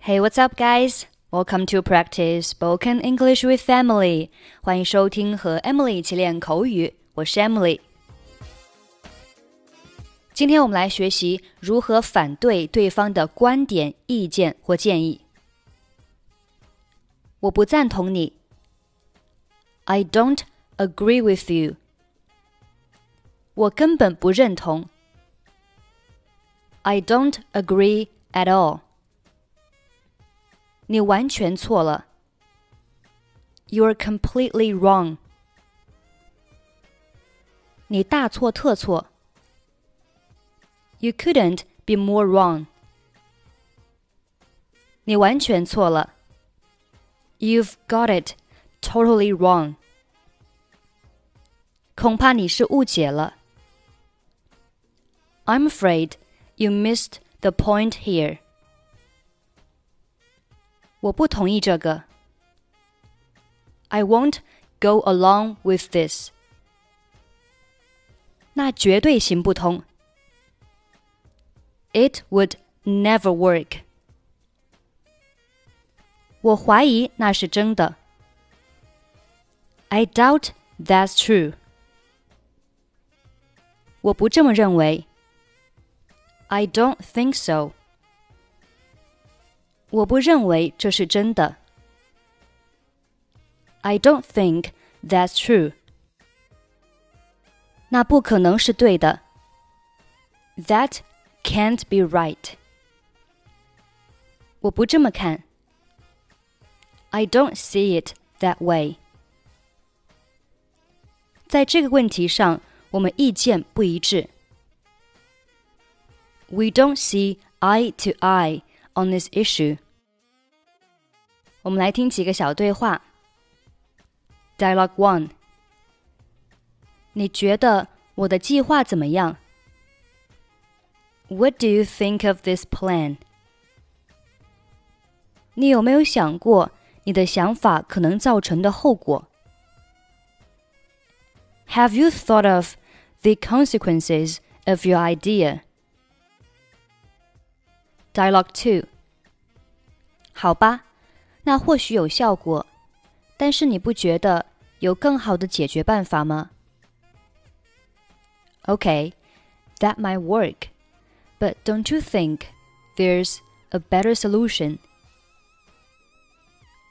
Hey, what's up, guys? Welcome to practice spoken English with Emily. 欢迎收听和 Emily 一起练口语，我是 Emily。今天我们来学习如何反对对方的观点、意见或建议。我不赞同你。I don't agree with you. 我根本不认同。I don't agree at all. 你完全错了。You're completely wrong. 你大错特错。You couldn't be more wrong. 你完全错了。You've got it totally wrong. 恐怕你是误解了。I'm afraid you missed the point here. 我不同意这个。I won't go along with this. 那绝对行不通。It would never work. 我怀疑那是真的。I doubt that's true. 我不这么认为。I don't think so. 我不认为这是真的。I don't think that's true. 那不可能是对的。That can't be right. 我不这么看。I don't see it that way. 在这个问题上，我们意见不一致。We don't see eye to eye on this issue. 我们来听几个小对话。Dialogue one. 你觉得我的计划怎么样？What do you think of this plan? 你有没有想过你的想法可能造成的后果？Have you thought of the consequences of your idea? Dialogue two. 好吧，那或许有效果，但是你不觉得有更好的解决办法吗？Okay, that might work, but don't you think there's a better solution?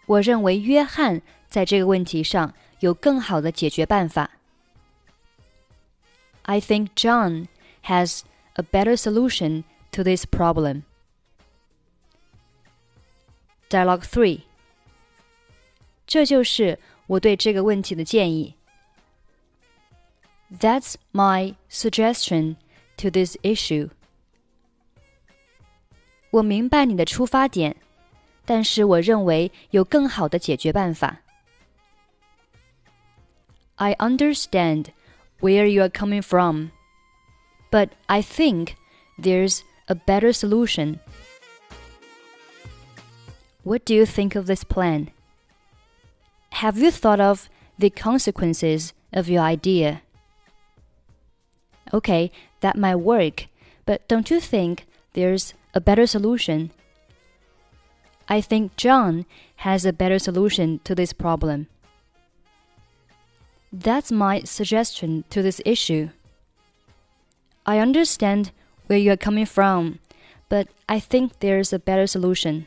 我认为约翰在这个问题上有更好的解决办法。I think John has a better solution to this problem. Dialogue three. 这就是我对这个问题的建议。That's my suggestion to this issue. 我明白你的出发点，但是我认为有更好的解决办法。I understand where you are coming from, but I think there's a better solution. What do you think of this plan? Have you thought of the consequences of your idea? Okay, that might work, but don't you think there's a better solution? I think John has a better solution to this problem. That's my suggestion to this issue. I understand where you're coming from, but I think there's a better solution.